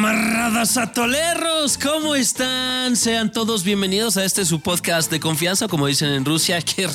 Camaradas atoleros, ¿cómo están? Sean todos bienvenidos a este su podcast de confianza, como dicen en Rusia, que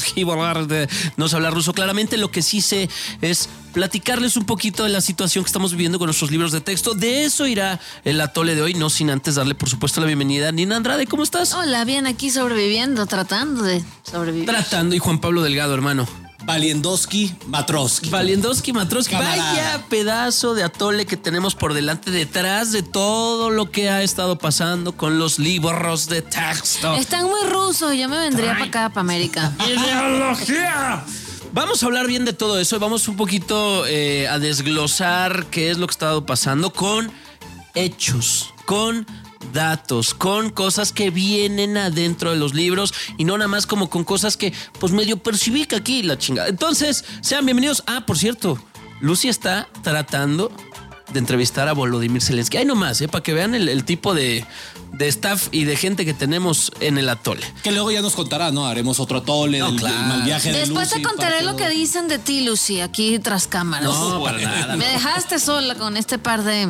no sé hablar ruso. Claramente lo que sí sé es platicarles un poquito de la situación que estamos viviendo con nuestros libros de texto. De eso irá el atole de hoy, no sin antes darle por supuesto la bienvenida a Nina Andrade. ¿Cómo estás? Hola, bien aquí sobreviviendo, tratando de sobrevivir. Tratando y Juan Pablo Delgado, hermano. Valiendowski Matroski. Valiendowski Matroski. Vaya pedazo de atole que tenemos por delante detrás de todo lo que ha estado pasando con los libros de texto. Están muy rusos, yo me vendría para acá, para América. ¡Ideología! Vamos a hablar bien de todo eso y vamos un poquito eh, a desglosar qué es lo que ha estado pasando con hechos, con datos, con cosas que vienen adentro de los libros y no nada más como con cosas que pues medio percibí que aquí la chingada. Entonces, sean bienvenidos. Ah, por cierto, Lucy está tratando de entrevistar a Volodymyr Zelensky. Ahí nomás, ¿eh? para que vean el, tipo de, de, staff y de gente que tenemos en el atole. Que luego ya nos contará, ¿no? Haremos otro atole del, viaje de Después te contaré lo que dicen de ti, Lucy, aquí tras cámaras. No, para nada. Me dejaste sola con este par de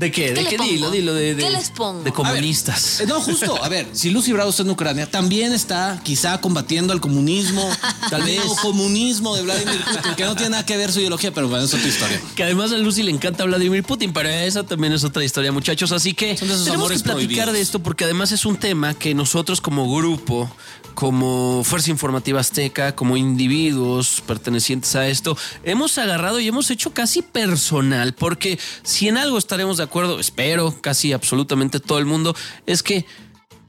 ¿De qué? ¿De qué, dilo? Dilo de, ¿Qué les pongo? De comunistas. Eh, no, justo. A ver, si Lucy Bravo está en Ucrania, también está quizá combatiendo al comunismo, tal vez comunismo de Vladimir Putin, que no tiene nada que ver su ideología, pero bueno, es otra historia. Que además a Lucy le encanta Vladimir Putin, pero esa también es otra historia, muchachos. Así que tenemos que platicar de esto porque además es un tema que nosotros como grupo, como Fuerza Informativa Azteca, como individuos pertenecientes a esto, hemos agarrado y hemos hecho casi personal, porque si en algo estaremos de acuerdo, espero, casi absolutamente todo el mundo, es que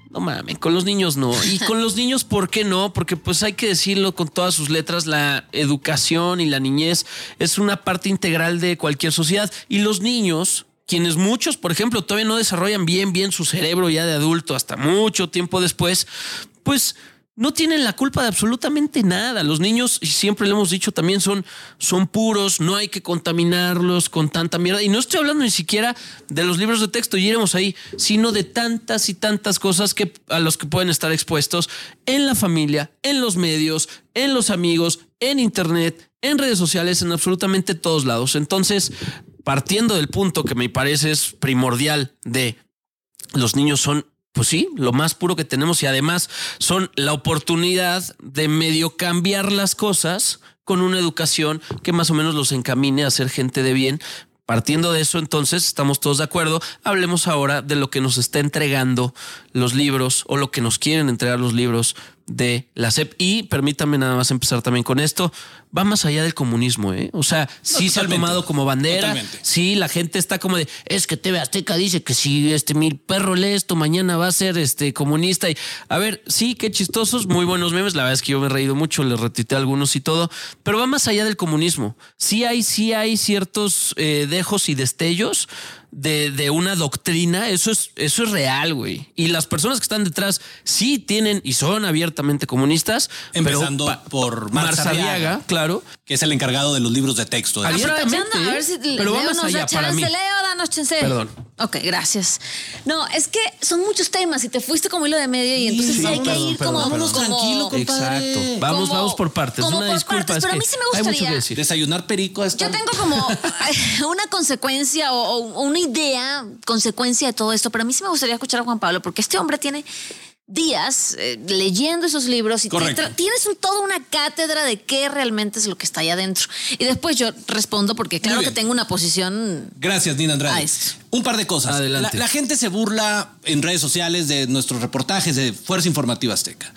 no mames, con los niños no. Y con los niños, ¿por qué no? Porque pues hay que decirlo con todas sus letras, la educación y la niñez es una parte integral de cualquier sociedad. Y los niños, quienes muchos, por ejemplo, todavía no desarrollan bien, bien su cerebro ya de adulto hasta mucho tiempo después, pues no tienen la culpa de absolutamente nada. Los niños, y siempre le hemos dicho, también son, son puros, no hay que contaminarlos con tanta mierda. Y no estoy hablando ni siquiera de los libros de texto, y iremos ahí, sino de tantas y tantas cosas que, a los que pueden estar expuestos en la familia, en los medios, en los amigos, en internet, en redes sociales, en absolutamente todos lados. Entonces, partiendo del punto que me parece es primordial de los niños son pues sí, lo más puro que tenemos y además son la oportunidad de medio cambiar las cosas con una educación que más o menos los encamine a ser gente de bien. Partiendo de eso, entonces, estamos todos de acuerdo. Hablemos ahora de lo que nos está entregando los libros o lo que nos quieren entregar los libros de la SEP. Y permítanme nada más empezar también con esto. Va más allá del comunismo, ¿eh? O sea, sí se ha tomado como bandera. Sí, la gente está como de, es que TV Azteca dice que si este mi perro lee esto, mañana va a ser este comunista. Y a ver, sí, qué chistosos, muy buenos memes. La verdad es que yo me he reído mucho, le retité algunos y todo, pero va más allá del comunismo. Sí hay, sí hay ciertos eh, dejos y destellos de, de, una doctrina, eso es, eso es real, güey. Y las personas que están detrás sí tienen y son abiertamente comunistas. Empezando por Marzariaga, claro. Que es el encargado de los libros de texto. Abiertamente. A ver si pero vamos allá para mí. Leo, danos chance. Perdón. Ok, gracias. No, es que son muchos temas y te fuiste como hilo de medio y entonces sí, hay que ir como, Vámonos tranquilo, compadre. Exacto. Vamos, vamos por partes. Como una por disculpa, partes, pero a mí sí me gustaría. Desayunar perico. Yo tengo como una consecuencia o, o una idea, consecuencia de todo esto, pero a mí sí me gustaría escuchar a Juan Pablo, porque este hombre tiene días eh, leyendo esos libros y tienes un, toda una cátedra de qué realmente es lo que está ahí adentro. Y después yo respondo porque claro que tengo una posición. Gracias, Nina Andrade. Un par de cosas. Adelante. La, la, gente se burla en redes sociales de nuestros reportajes de Fuerza Informativa Azteca.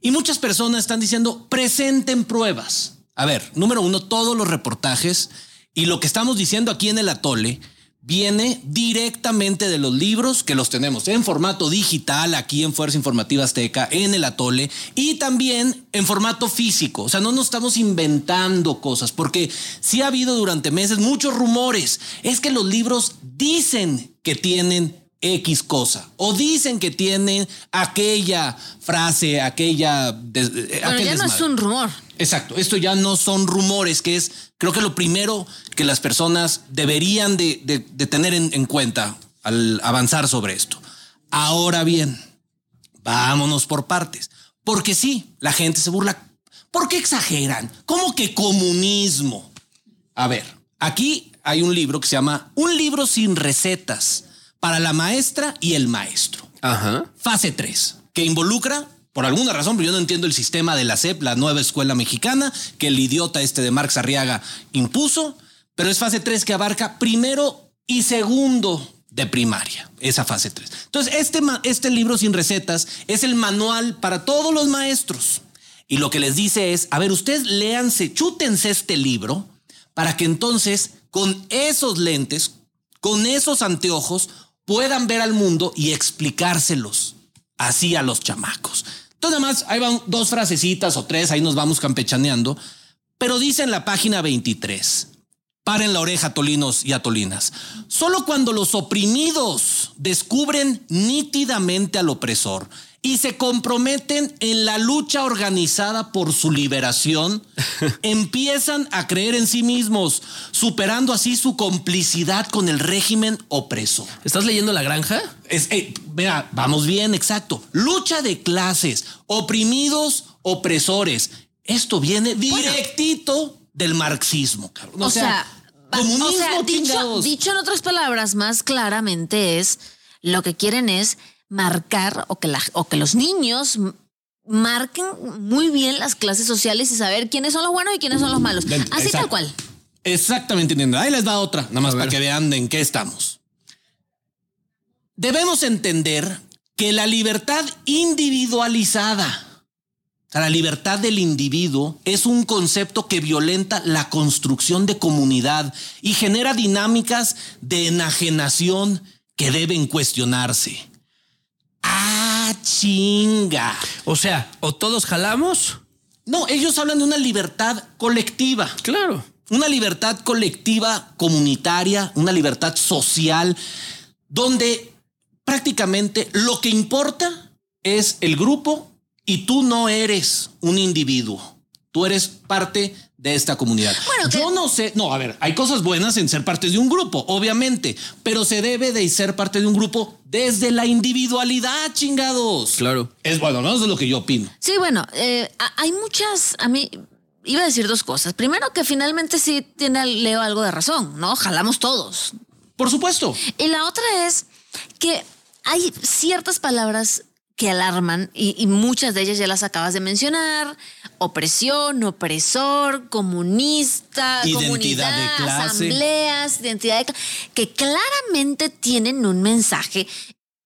Y muchas personas están diciendo, presenten pruebas. A ver, número uno, todos los reportajes y lo que estamos diciendo aquí en el atole viene directamente de los libros que los tenemos en formato digital aquí en Fuerza Informativa Azteca, en el Atole y también en formato físico. O sea, no nos estamos inventando cosas porque sí ha habido durante meses muchos rumores. Es que los libros dicen que tienen X cosa o dicen que tienen aquella frase, aquella... Pero ya no es un rumor. Exacto, esto ya no son rumores, que es creo que lo primero que las personas deberían de, tener en, cuenta al avanzar sobre esto. Ahora bien, vámonos por partes, porque sí, la gente se burla. ¿Por qué exageran? ¿Cómo que comunismo? A ver, aquí hay un libro que se llama Un libro sin recetas para la maestra y el maestro. Ajá. Fase 3, que involucra por alguna razón, pero yo no entiendo el sistema de la SEP, la nueva escuela mexicana, que el idiota este de Marx Arriaga impuso, pero es fase 3 que abarca primero y segundo de primaria, esa fase 3. Entonces, este, este libro sin recetas es el manual para todos los maestros. Y lo que les dice es, a ver, ustedes léanse, chútense este libro para que entonces con esos lentes, con esos anteojos, puedan ver al mundo y explicárselos así a los chamacos. Entonces, además, ahí van dos frasecitas o tres, ahí nos vamos campechaneando, pero dice en la página 23, paren la oreja, tolinos y atolinas, solo cuando los oprimidos descubren nítidamente al opresor y se comprometen en la lucha organizada por su liberación, empiezan a creer en sí mismos, superando así su complicidad con el régimen opresor. ¿Estás leyendo La Granja? Es, eh, vea, vamos bien, exacto. Lucha de clases, oprimidos, opresores. Esto viene directito del marxismo. Cabrón. O, sea, dicho, dicho en otras palabras, más claramente es lo que quieren es marcar o que, la, o que los niños marquen muy bien las clases sociales y saber quiénes son los buenos y quiénes son los malos. Así tal cual. Exactamente, entiendo. Ahí les da otra, nada más para que vean en qué estamos. Debemos entender que la libertad individualizada, la libertad del individuo, es un concepto que violenta la construcción de comunidad y genera dinámicas de enajenación que deben cuestionarse. Ah, chinga. O sea, o todos jalamos. No, ellos hablan de una libertad colectiva. Claro. Una libertad colectiva comunitaria, una libertad social, donde prácticamente lo que importa es el grupo y tú no eres un individuo. Tú eres parte de esta comunidad. Bueno, Yo no sé, no, a ver, hay cosas buenas en ser parte de un grupo, obviamente, pero se debe de ser parte de un grupo desde la individualidad, chingados. Claro. Es bueno, no es lo que yo opino. Sí, bueno, eh, hay muchas, a mí iba a decir dos cosas. Primero que finalmente sí tiene Leo algo de razón, ¿no? Jalamos todos. Por supuesto. Y la otra es que hay ciertas palabras que alarman y, muchas de ellas ya las acabas de mencionar. Opresión, opresor, comunista, identidad de clase. asambleas, identidad de clase, que claramente tienen un mensaje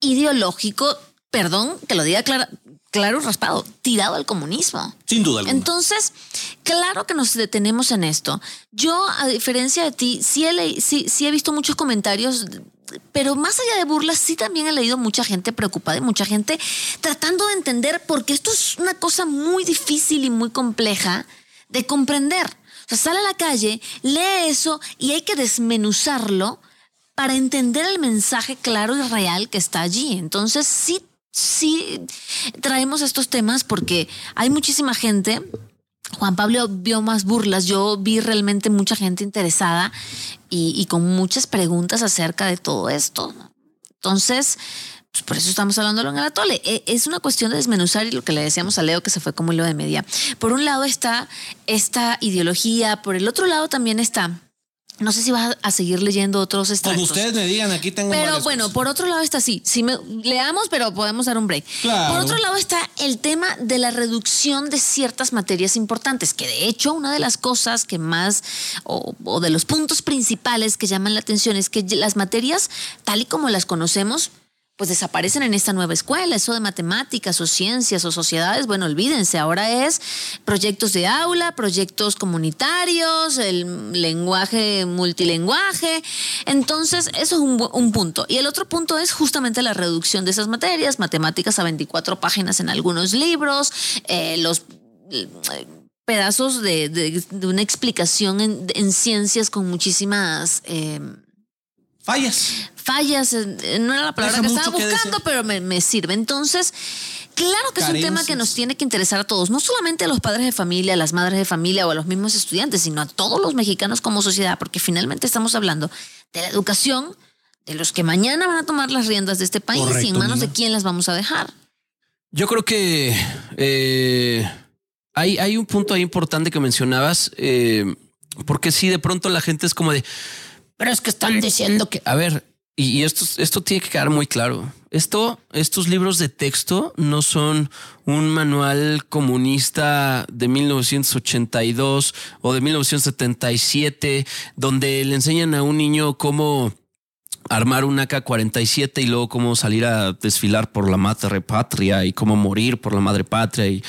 ideológico, perdón que lo diga claro, claro raspado, tirado al comunismo. Sin duda alguna. Entonces, claro que nos detenemos en esto. Yo, a diferencia de ti, sí he, sí he visto muchos comentarios pero más allá de burlas, sí también he leído mucha gente preocupada y mucha gente tratando de entender, porque esto es una cosa muy difícil y muy compleja de comprender. O sea, sale a la calle, lee eso y hay que desmenuzarlo para entender el mensaje claro y real que está allí. Entonces, sí, sí traemos estos temas porque hay muchísima gente Juan Pablo vio más burlas, yo vi realmente mucha gente interesada y, con muchas preguntas acerca de todo esto. Entonces, pues por eso estamos hablándolo en el atole. E, es una cuestión de desmenuzar y lo que le decíamos a Leo que se fue como hilo de media. Por un lado está esta ideología, por el otro lado también está no sé si vas a seguir leyendo otros extractos. Como ustedes me digan, aquí tengo Pero bueno, por otro lado está así. Si me, leamos, pero podemos dar un break. Por otro lado está el tema de la reducción de ciertas materias importantes, que de hecho una de las cosas que más, o, o de los puntos principales que llaman la atención es que las materias, tal y como las conocemos, pues desaparecen en esta nueva escuela. Eso de matemáticas o ciencias o sociedades, bueno, olvídense, ahora es proyectos de aula, proyectos comunitarios, el lenguaje multilenguaje. Entonces, eso es un, punto. Y el otro punto es justamente la reducción de esas materias, matemáticas a 24 páginas en algunos libros, eh, los eh, pedazos de, una explicación en, ciencias con muchísimas... Eh, fallas fallas, no era la palabra que estaba buscando, pero me, sirve. Entonces, claro que es un tema que nos tiene que interesar a todos, no solamente a los padres de familia, a las madres de familia o a los mismos estudiantes, sino a todos los mexicanos como sociedad, porque finalmente estamos hablando de la educación de los que mañana van a tomar las riendas de este país y en manos de quién las vamos a dejar. Yo creo que eh, hay, hay, un punto ahí importante que mencionabas, eh, porque si de pronto la gente es como de, pero es que están diciendo que, a ver, y esto, esto tiene que quedar muy claro. Esto, estos libros de texto no son un manual comunista de 1982 o de 1977, donde le enseñan a un niño cómo armar un AK-47 y luego cómo salir a desfilar por la madre patria y cómo morir por la madre patria y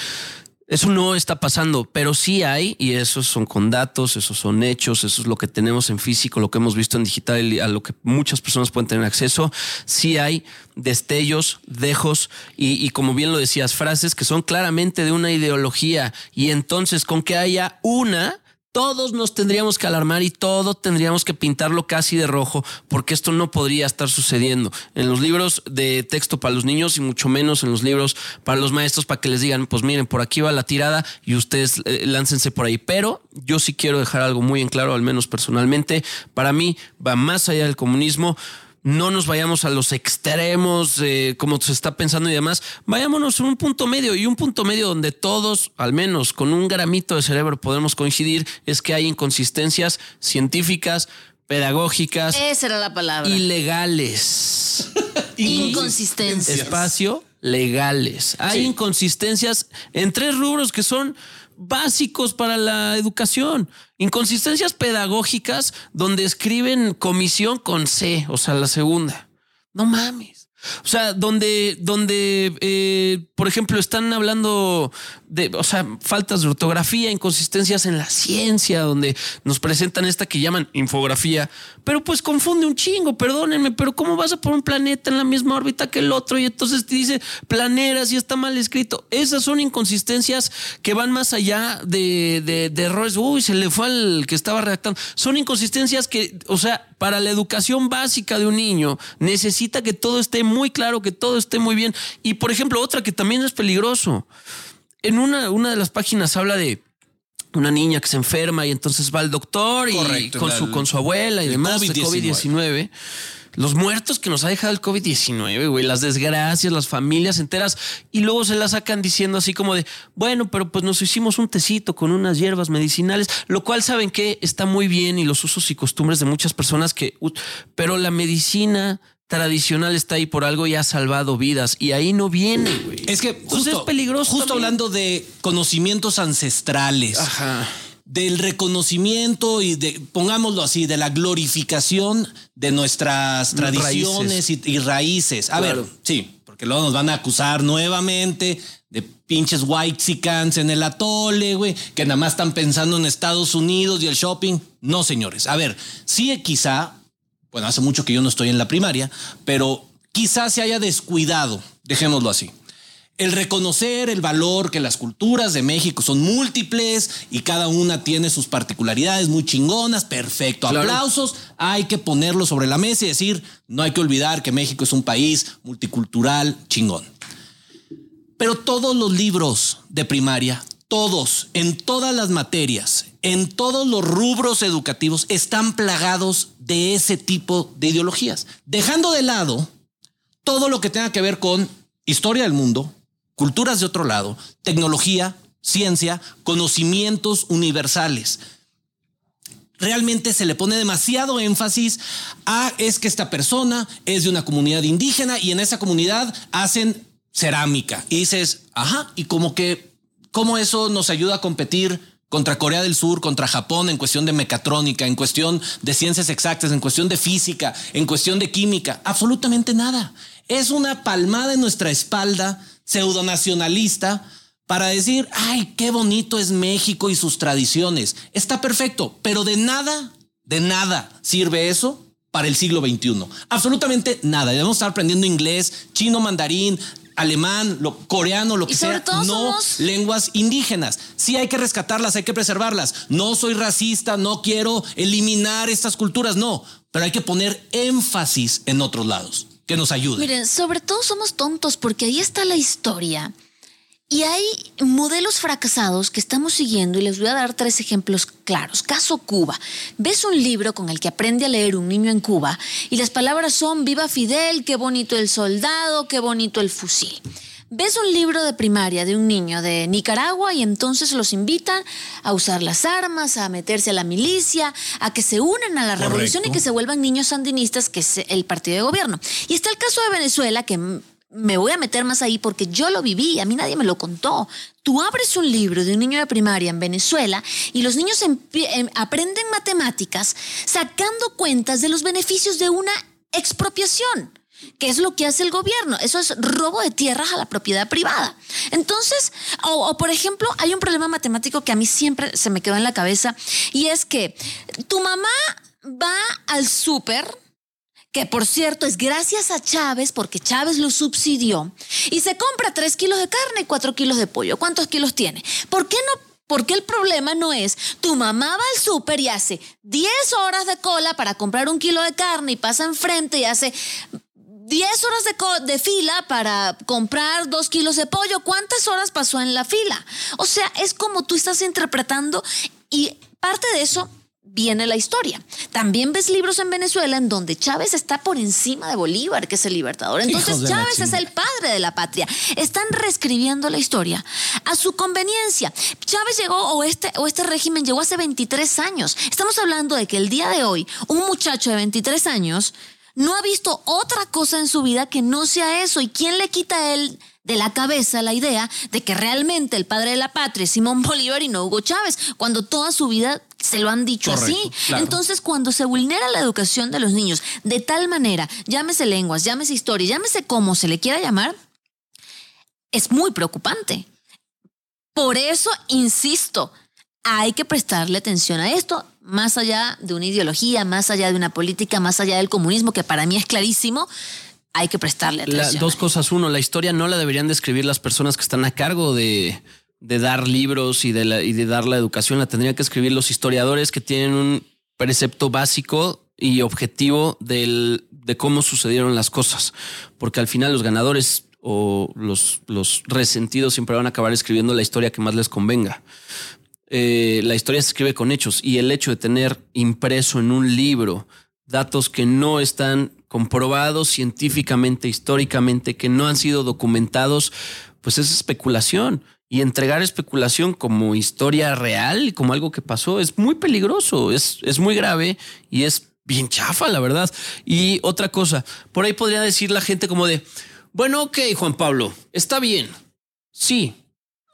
eso no está pasando, pero sí hay, y esos son con datos, esos son hechos, eso es lo que tenemos en físico, lo que hemos visto en digital y a lo que muchas personas pueden tener acceso. Sí hay destellos, dejos y, y como bien lo decías, frases que son claramente de una ideología. Y entonces, con que haya una, todos nos tendríamos que alarmar y todo tendríamos que pintarlo casi de rojo, porque esto no podría estar sucediendo. En los libros de texto para los niños y mucho menos en los libros para los maestros para que les digan, pues miren, por aquí va la tirada y ustedes eh, láncense por ahí. Pero yo sí quiero dejar algo muy en claro, al menos personalmente, para mí va más allá del comunismo no nos vayamos a los extremos, eh, como se está pensando y demás. Vayámonos a un punto medio y un punto medio donde todos, al menos con un gramito de cerebro, podemos coincidir, es que hay inconsistencias científicas, pedagógicas. Esa era la palabra. Ilegales. Inconsistencias. Espacio legales. Hay inconsistencias en tres rubros que son básicos para la educación. Inconsistencias pedagógicas donde escriben comisión con C, o sea, la segunda. No mames. O sea, donde, donde eh, por ejemplo, están hablando de, o sea, faltas de ortografía, inconsistencias en la ciencia, donde nos presentan esta que llaman infografía, pero pues confunde un chingo, perdónenme, pero ¿cómo vas a poner un planeta en la misma órbita que el otro? Y entonces te dice planeras y está mal escrito. Esas son inconsistencias que van más allá de, de, de errores. Uy, se le fue al que estaba redactando. Son inconsistencias que, o sea, para la educación básica de un niño necesita que todo esté muy claro, que todo esté muy bien. Y por ejemplo, otra que también es peligroso. En una, una de las páginas habla de una niña que se enferma y entonces va al doctor y con, su, con su abuela y demás de COVID-19 los muertos que nos ha dejado el COVID-19, güey, las desgracias, las familias enteras, y luego se las sacan diciendo así como de, bueno, pero pues nos hicimos un tecito con unas hierbas medicinales, lo cual saben que está muy bien y los usos y costumbres de muchas personas que, pero la medicina tradicional está ahí por algo y ha salvado vidas y ahí no viene, güey. Es que justo, es peligroso. Justo hablando de conocimientos ancestrales. Ajá del reconocimiento y de, pongámoslo así, de la glorificación de nuestras tradiciones Y, raíces. A ver, sí, porque luego nos van a acusar nuevamente de pinches white en el atole, güey, que nada más están pensando en Estados Unidos y el shopping. No, señores. A ver, sí, quizá, bueno, hace mucho que yo no estoy en la primaria, pero quizá se haya descuidado, dejémoslo así el reconocer el valor que las culturas de México son múltiples y cada una tiene sus particularidades muy chingonas, perfecto. Aplausos, hay que ponerlo sobre la mesa y decir, no hay que olvidar que México es un país multicultural chingón. Pero todos los libros de primaria, todos, en todas las materias, en todos los rubros educativos, están plagados de ese tipo de ideologías, dejando de lado todo lo que tenga que ver con historia del mundo, culturas de otro lado, tecnología, ciencia, conocimientos universales. Realmente se le pone demasiado énfasis a es que esta persona es de una comunidad indígena y en esa comunidad hacen cerámica. Y dices, ajá, y como que, ¿cómo eso nos ayuda a competir contra Corea del Sur, contra Japón en cuestión de mecatrónica, en cuestión de ciencias exactas, en cuestión de física, en cuestión de química? Absolutamente nada. Es una palmada en nuestra espalda pseudonacionalista para decir, ay, qué bonito es México y sus tradiciones. Está perfecto, pero de nada, de nada sirve eso para el siglo XXI. Absolutamente nada. Debemos estar aprendiendo inglés, chino, mandarín, alemán, lo, coreano, lo que sea, no lenguas indígenas. Sí hay que rescatarlas, hay que preservarlas. No soy racista, no quiero eliminar estas culturas, no, pero hay que poner énfasis en otros lados que nos ayude. Miren, sobre todo somos tontos porque ahí está la historia. Y hay modelos fracasados que estamos siguiendo y les voy a dar tres ejemplos claros. Caso Cuba. Ves un libro con el que aprende a leer un niño en Cuba y las palabras son viva Fidel, qué bonito el soldado, qué bonito el fusil. Ves un libro de primaria de un niño de Nicaragua y entonces los invitan a usar las armas, a meterse a la milicia, a que se unan a la revolución y que se vuelvan niños sandinistas, que es el partido de gobierno. Y está el caso de Venezuela, que me voy a meter más ahí porque yo lo viví, a mí nadie me lo contó. Tú abres un libro de un niño de primaria en Venezuela y los niños em, aprenden matemáticas sacando cuentas de los beneficios de una expropiación. ¿Qué es lo que hace el gobierno? Eso es robo de tierras a la propiedad privada. Entonces, o, por ejemplo, hay un problema matemático que a mí siempre se me quedó en la cabeza y es que tu mamá va al súper, que por cierto es gracias a Chávez, porque Chávez lo subsidió, y se compra tres kilos de carne y cuatro kilos de pollo. ¿Cuántos kilos tiene? ¿Por qué no porque el problema no es tu mamá va al súper y hace 10 horas de cola para comprar un kilo de carne y pasa enfrente y hace 10 horas de, de, fila para comprar dos kilos de pollo. ¿Cuántas horas pasó en la fila? O sea, es como tú estás interpretando y parte de eso viene la historia. También ves libros en Venezuela en donde Chávez está por encima de Bolívar, que es el libertador. Entonces Chávez es el padre de la patria. Están reescribiendo la historia a su conveniencia. Chávez llegó, o este, o este régimen llegó hace 23 años. Estamos hablando de que el día de hoy, un muchacho de 23 años no ha visto otra cosa en su vida que no sea eso. ¿Y quién le quita a él de la cabeza la idea de que realmente el padre de la patria es Simón Bolívar y no Hugo Chávez, cuando toda su vida se lo han dicho así. Entonces, cuando se vulnera la educación de los niños de tal manera, llámese lenguas, llámese historia, llámese como se le quiera llamar, es muy preocupante. Por eso, insisto, hay que prestarle atención a esto, más allá de una ideología, más allá de una política, más allá del comunismo, que para mí es clarísimo, hay que prestarle atención. dos cosas. Uno, la historia no la deberían describir las personas que están a cargo de, dar libros y de, y de dar la educación, la tendrían que escribir los historiadores que tienen un precepto básico y objetivo del, de cómo sucedieron las cosas. Porque al final los ganadores o los, los resentidos siempre van a acabar escribiendo la historia que más les convenga. Eh, la historia se escribe con hechos y el hecho de tener impreso en un libro datos que no están comprobados científicamente, históricamente, que no han sido documentados, pues es especulación. Y entregar especulación como historia real, como algo que pasó, es muy peligroso, es, es muy grave y es bien chafa, la verdad. Y otra cosa, por ahí podría decir la gente como de, bueno, ok, Juan Pablo, está bien. Sí,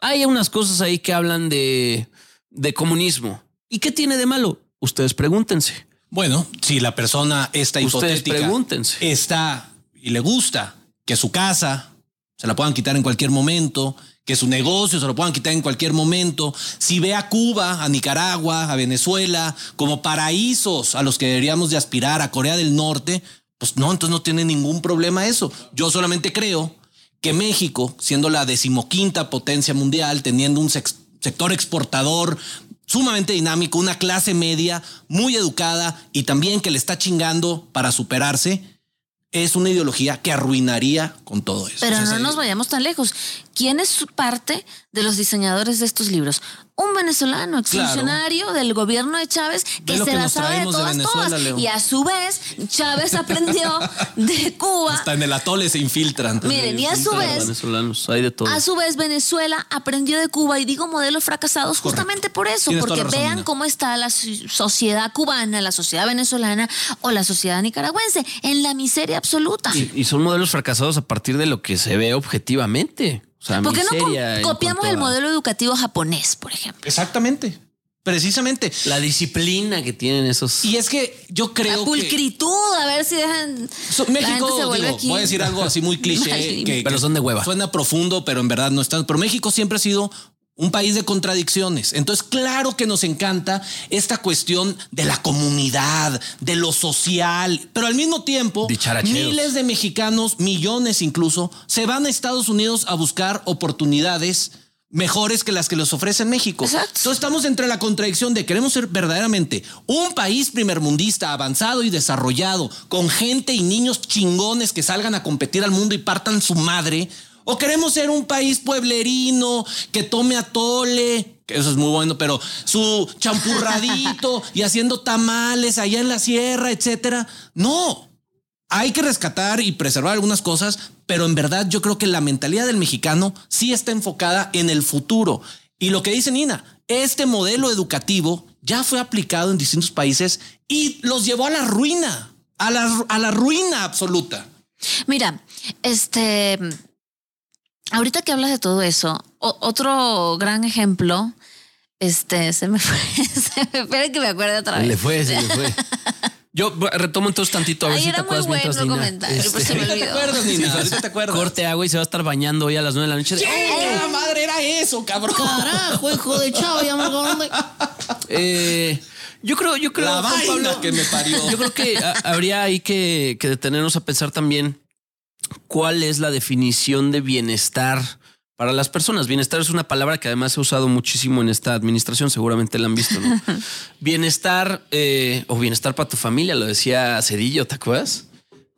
hay unas cosas ahí que hablan de de comunismo. ¿Y qué tiene de malo? Ustedes pregúntense. Bueno, si la persona está Ustedes pregúntense. está y le gusta que su casa se la puedan quitar en cualquier momento, que su negocio se lo puedan quitar en cualquier momento, si ve a Cuba, a Nicaragua, a Venezuela como paraísos a los que deberíamos de aspirar, a Corea del Norte, pues no, entonces no tiene ningún problema eso. Yo solamente creo que México, siendo la decimoquinta potencia mundial, teniendo un sector exportador sumamente dinámico, una clase media muy educada y también que le está chingando para superarse, es una ideología que arruinaría con todo eso. Pero no nos vayamos tan lejos. ¿Quién es parte de los diseñadores de estos libros? Un venezolano, exfuncionario del gobierno de Chávez, que se la sabe de todas, Y a su vez, Chávez aprendió de Cuba. Hasta en el atole se infiltran. Miren, y a su vez, venezolanos, hay de todo. a su vez, Venezuela aprendió de Cuba, y digo modelos fracasados justamente por eso, porque vean cómo está la sociedad cubana, la sociedad venezolana o la sociedad nicaragüense, en la miseria absoluta. y son modelos fracasados a partir de lo que se ve objetivamente. ¿Por qué no copiamos el modelo educativo japonés, por ejemplo? Exactamente. Precisamente. La disciplina que tienen esos. Y es que yo creo. La pulcritud, a ver si dejan. México, voy a decir algo así muy cliché. que, pero son de hueva. Suena profundo, pero en verdad no están. Pero México siempre ha sido un país de contradicciones. Entonces, claro que nos encanta esta cuestión de la comunidad, de lo social, pero al mismo tiempo, miles de mexicanos, millones incluso, se van a Estados Unidos a buscar oportunidades mejores que las que les ofrece México. Entonces estamos entre la contradicción de queremos ser verdaderamente un país primermundista, avanzado y desarrollado, con gente y niños chingones que salgan a competir al mundo y partan su madre, o queremos ser un país pueblerino que tome atole, que eso es muy bueno, pero su champurradito y haciendo tamales allá en la sierra, etcétera. No, hay que rescatar y preservar algunas cosas, pero en verdad yo creo que la mentalidad del mexicano sí está enfocada en el futuro. Y lo que dice Nina, este modelo educativo ya fue aplicado en distintos países y los llevó a la ruina, a la, a la ruina absoluta. Mira, este, ahorita que hablas de todo eso, otro gran ejemplo, este, se me fue, espera que me acuerde otra vez. Le fue, se le fue. Yo retomo entonces tantito a ver si te acuerdas mientras bueno comentario, pues se me olvidó. ¿Te acuerdas, Nina? Sí, te acuerdas. Corte agua y se va a estar bañando hoy a las nueve de la noche. ¿Qué la madre era eso, cabrón? Carajo, hijo de chavo, ya me Eh, yo creo, yo creo, la vaina que me parió. Yo creo que habría ahí que, que detenernos a pensar también cuál es la definición de bienestar para las personas. Bienestar es una palabra que además ha usado muchísimo en esta administración, seguramente la han visto. ¿no? bienestar eh, o bienestar para tu familia, lo decía Cedillo, ¿te acuerdas?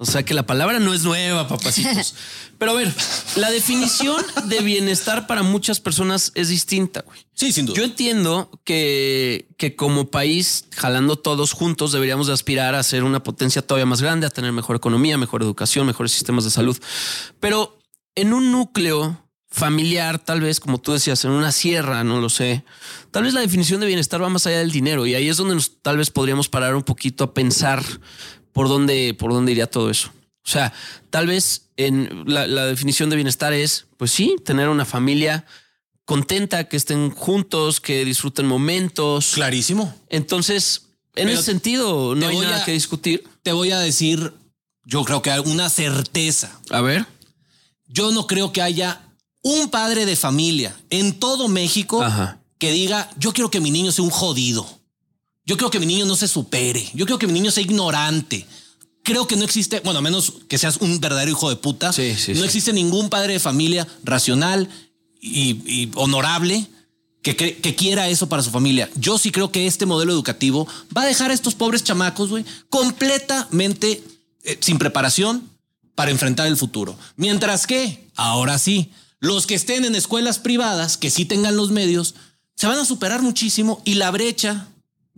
O sea que la palabra no es nueva, papacitos. Pero a ver, la definición de bienestar para muchas personas es distinta. Güey. Sí, sin duda. Yo entiendo que, que como país, jalando todos juntos, deberíamos de aspirar a ser una potencia todavía más grande, a tener mejor economía, mejor educación, mejores sistemas de salud. Pero en un núcleo familiar, tal vez, como tú decías, en una sierra, no lo sé. Tal vez la definición de bienestar va más allá del dinero y ahí es donde nos, tal vez podríamos parar un poquito a pensar por dónde, por dónde iría todo eso. O sea, tal vez en la, definición de bienestar es, pues sí, tener una familia contenta, que estén juntos, que disfruten momentos. Clarísimo. Entonces, en ese sentido, no hay nada que discutir. Te voy a decir, yo creo que alguna certeza. A ver. Yo no creo que haya un padre de familia en todo México que diga, yo quiero que mi niño sea un jodido. Yo quiero que mi niño no se supere. Yo quiero que mi niño sea ignorante. Creo que no existe, bueno, a menos que seas un verdadero hijo de puta, no existe ningún padre de familia racional y, honorable que, que, quiera eso para su familia. Yo sí creo que este modelo educativo va a dejar a estos pobres chamacos, güey, completamente eh, sin preparación para enfrentar el futuro. Mientras que, ahora sí, los que estén en escuelas privadas, que sí tengan los medios, se van a superar muchísimo y la brecha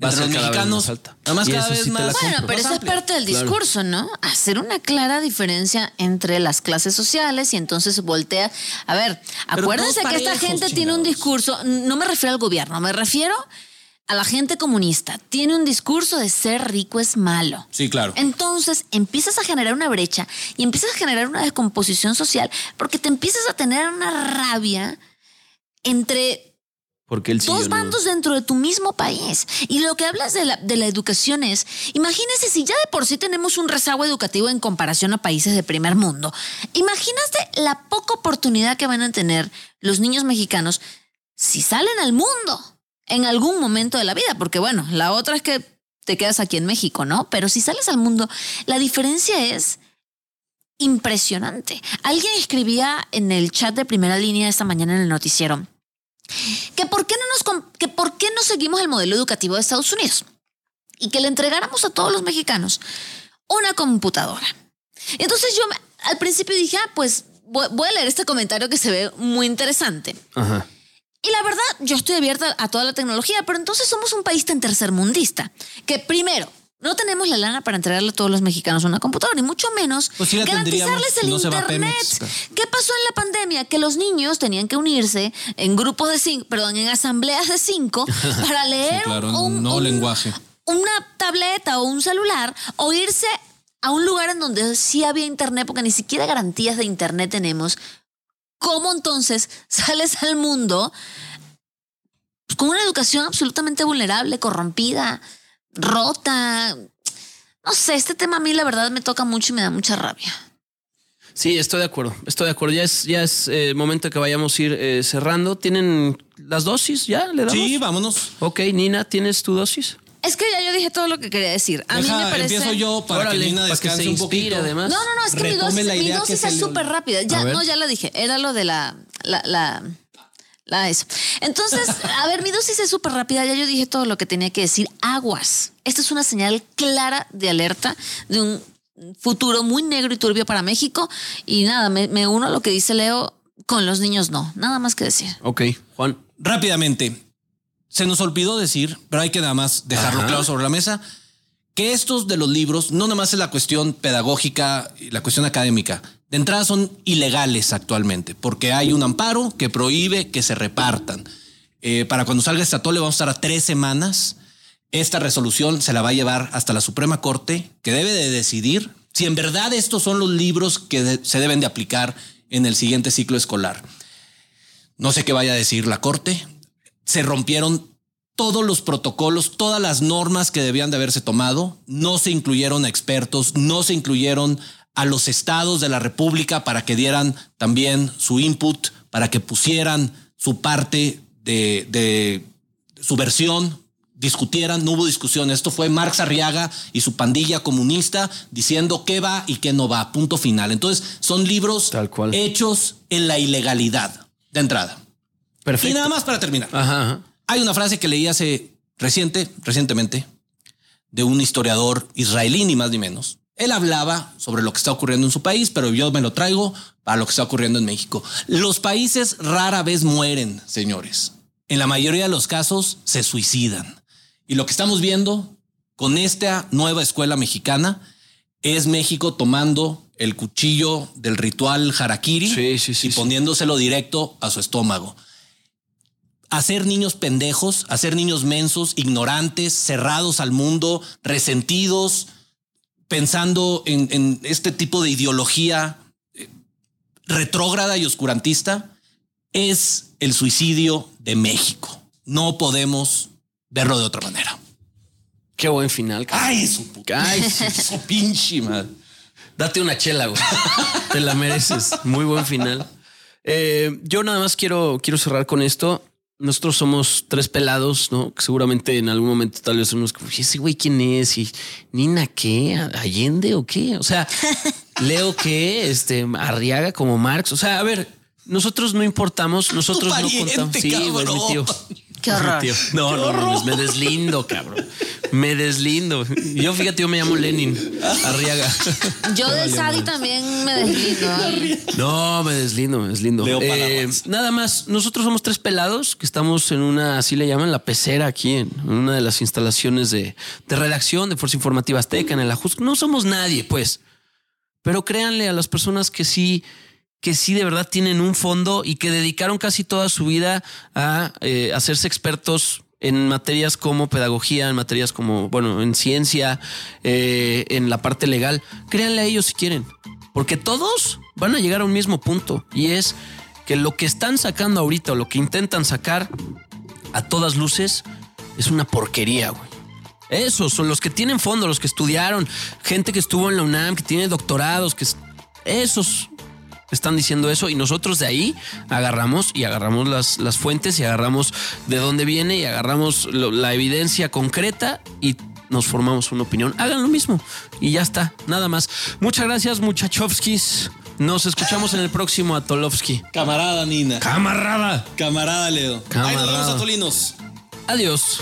va nada más cada vez más. Bueno, pero eso es parte del discurso, ¿no? Hacer una clara diferencia entre las clases sociales y entonces voltea. A ver, acuérdense que esta gente tiene un discurso, no me refiero al gobierno, me refiero a la gente comunista tiene un discurso de ser rico es malo. Sí, claro. Entonces empiezas a generar una brecha y empiezas a generar una descomposición social porque te empiezas a tener una rabia entre porque dos bandos dentro de tu mismo país. Y lo que hablas de la, de la educación es, imagínese si ya de por sí tenemos un rezago educativo en comparación a países de primer mundo. Imagínate la poca oportunidad que van a tener los niños mexicanos si salen al mundo en algún momento de la vida, porque bueno, la otra es que te quedas aquí en México, ¿no? Pero si sales al mundo, la diferencia es impresionante. Alguien escribía en el chat de primera línea esta mañana en el noticiero que por qué no nos que por qué no seguimos el modelo educativo de Estados Unidos y que le entregáramos a todos los mexicanos una computadora. Entonces yo al principio dije, ah, pues voy, a leer este comentario que se ve muy interesante. Ajá. Y la verdad, yo estoy abierta a toda la tecnología, pero entonces somos un país tan tercermundista que primero, no tenemos la lana para entregarle a todos los mexicanos una computadora, ni mucho menos pues garantizarles el internet. ¿Qué pasó en la pandemia? Que los niños tenían que unirse en grupos de cinco, perdón, en asambleas de cinco para leer un, lenguaje. Una tableta o un celular o irse a un lugar en donde sí había internet, porque ni siquiera garantías de internet tenemos ¿Cómo entonces sales al mundo con una educación absolutamente vulnerable, corrompida, rota? No sé, este tema a mí la verdad me toca mucho y me da mucha rabia. Sí, estoy de acuerdo, estoy de acuerdo. Ya es, ya es eh, momento que vayamos a ir eh, cerrando. ¿Tienen las dosis ya? ¿Le damos? Sí, vámonos. Ok, Nina, ¿tienes tu dosis? Es que ya yo dije todo lo que quería decir. A mí me parece. Empiezo yo para que Lina descanse se un poquito. Además. No, no, no, es que mi dosis, mi dosis es súper rápida. Ya, no, ya la dije. Era lo de la, la, la, la eso. Entonces, a ver, mi dosis es súper rápida. Ya yo dije todo lo que tenía que decir. Aguas. Esta es una señal clara de alerta de un futuro muy negro y turbio para México. Y nada, me, me uno a lo que dice Leo. Con los niños no. Nada más que decir. Ok, Juan. Rápidamente se nos olvidó decir, pero hay que nada más dejarlo claro sobre la mesa, que estos de los libros no nada más es la cuestión pedagógica y la cuestión académica. De entrada son ilegales actualmente, porque hay un amparo que prohíbe que se repartan. Eh, para cuando salga esta tole vamos a estar a tres semanas. Esta resolución se la va a llevar hasta la Suprema Corte, que debe de decidir si en verdad estos son los libros que se deben de aplicar en el siguiente ciclo escolar. No sé qué vaya a decir la Corte. Se rompieron todos los protocolos, todas las normas que debían de haberse tomado. No se incluyeron expertos, no se incluyeron a los estados de la República para que dieran también su input, para que pusieran su parte de, su versión, discutieran, no hubo discusión. Esto fue Marx Arriaga y su pandilla comunista diciendo qué va y qué no va, punto final. Entonces, son libros hechos en la ilegalidad de entrada. Perfecto. Y nada más para terminar. Hay una frase que leí hace reciente, recientemente, de un historiador israelí, ni más ni menos, él hablaba sobre lo que está ocurriendo en su país, pero yo me lo traigo para lo que está ocurriendo en México. Los países rara vez mueren, señores. En la mayoría de los casos se suicidan. Y lo que estamos viendo con esta nueva escuela mexicana es México tomando el cuchillo del ritual harakiri y poniéndoselo directo a su estómago. Hacer niños pendejos, hacer niños mensos, ignorantes, cerrados al mundo, resentidos, pensando en, este tipo de ideología eh, retrógrada y oscurantista, es el suicidio de México. No podemos verlo de otra manera. Qué buen final. Ay, su Ay, su pinche madre. Date una chela, güey. Te la mereces. Muy buen final. Eh, yo nada más quiero, quiero cerrar con esto nosotros somos tres pelados, ¿no? Que seguramente en algún momento tal vez unos, ese güey quién es y Nina qué, Allende o qué, o sea, Leo qué, este Arriaga como Marx, o sea, a ver, nosotros no importamos, nosotros no contamos. Sí, güey, mi tío. Qué horror. No, no, no, me deslindo, cabrón. Me deslindo. Yo fíjate, yo me llamo Lenin Arriaga. Yo de Sadi también me deslindo. No, me deslindo, me deslindo. Eh, nada más, nosotros somos tres pelados que estamos en una, así le llaman, la pecera aquí, en una de las instalaciones de, redacción de Fuerza Informativa Azteca, en el Ajusco. No somos nadie, pues. Pero créanle a las personas que sí que sí de verdad tienen un fondo y que dedicaron casi toda su vida a eh, hacerse expertos en materias como pedagogía, en materias como, bueno, en ciencia, eh, en la parte legal. Créanle a ellos si quieren, porque todos van a llegar a un mismo punto y es que lo que están sacando ahorita o lo que intentan sacar a todas luces es una porquería, güey. Esos son los que tienen fondo, los que estudiaron, gente que estuvo en la UNAM, que tiene doctorados, que esos están diciendo eso y nosotros de ahí agarramos y agarramos las, las fuentes y agarramos de dónde viene y agarramos la evidencia concreta y nos formamos una opinión. Hagan lo mismo y ya está, nada más. Muchas gracias, muchachovskis. Nos escuchamos en el próximo Atolovsky. Camarada Nina. Camarada. Camarada Leo. Camarada. Ahí Atolinos. Adiós.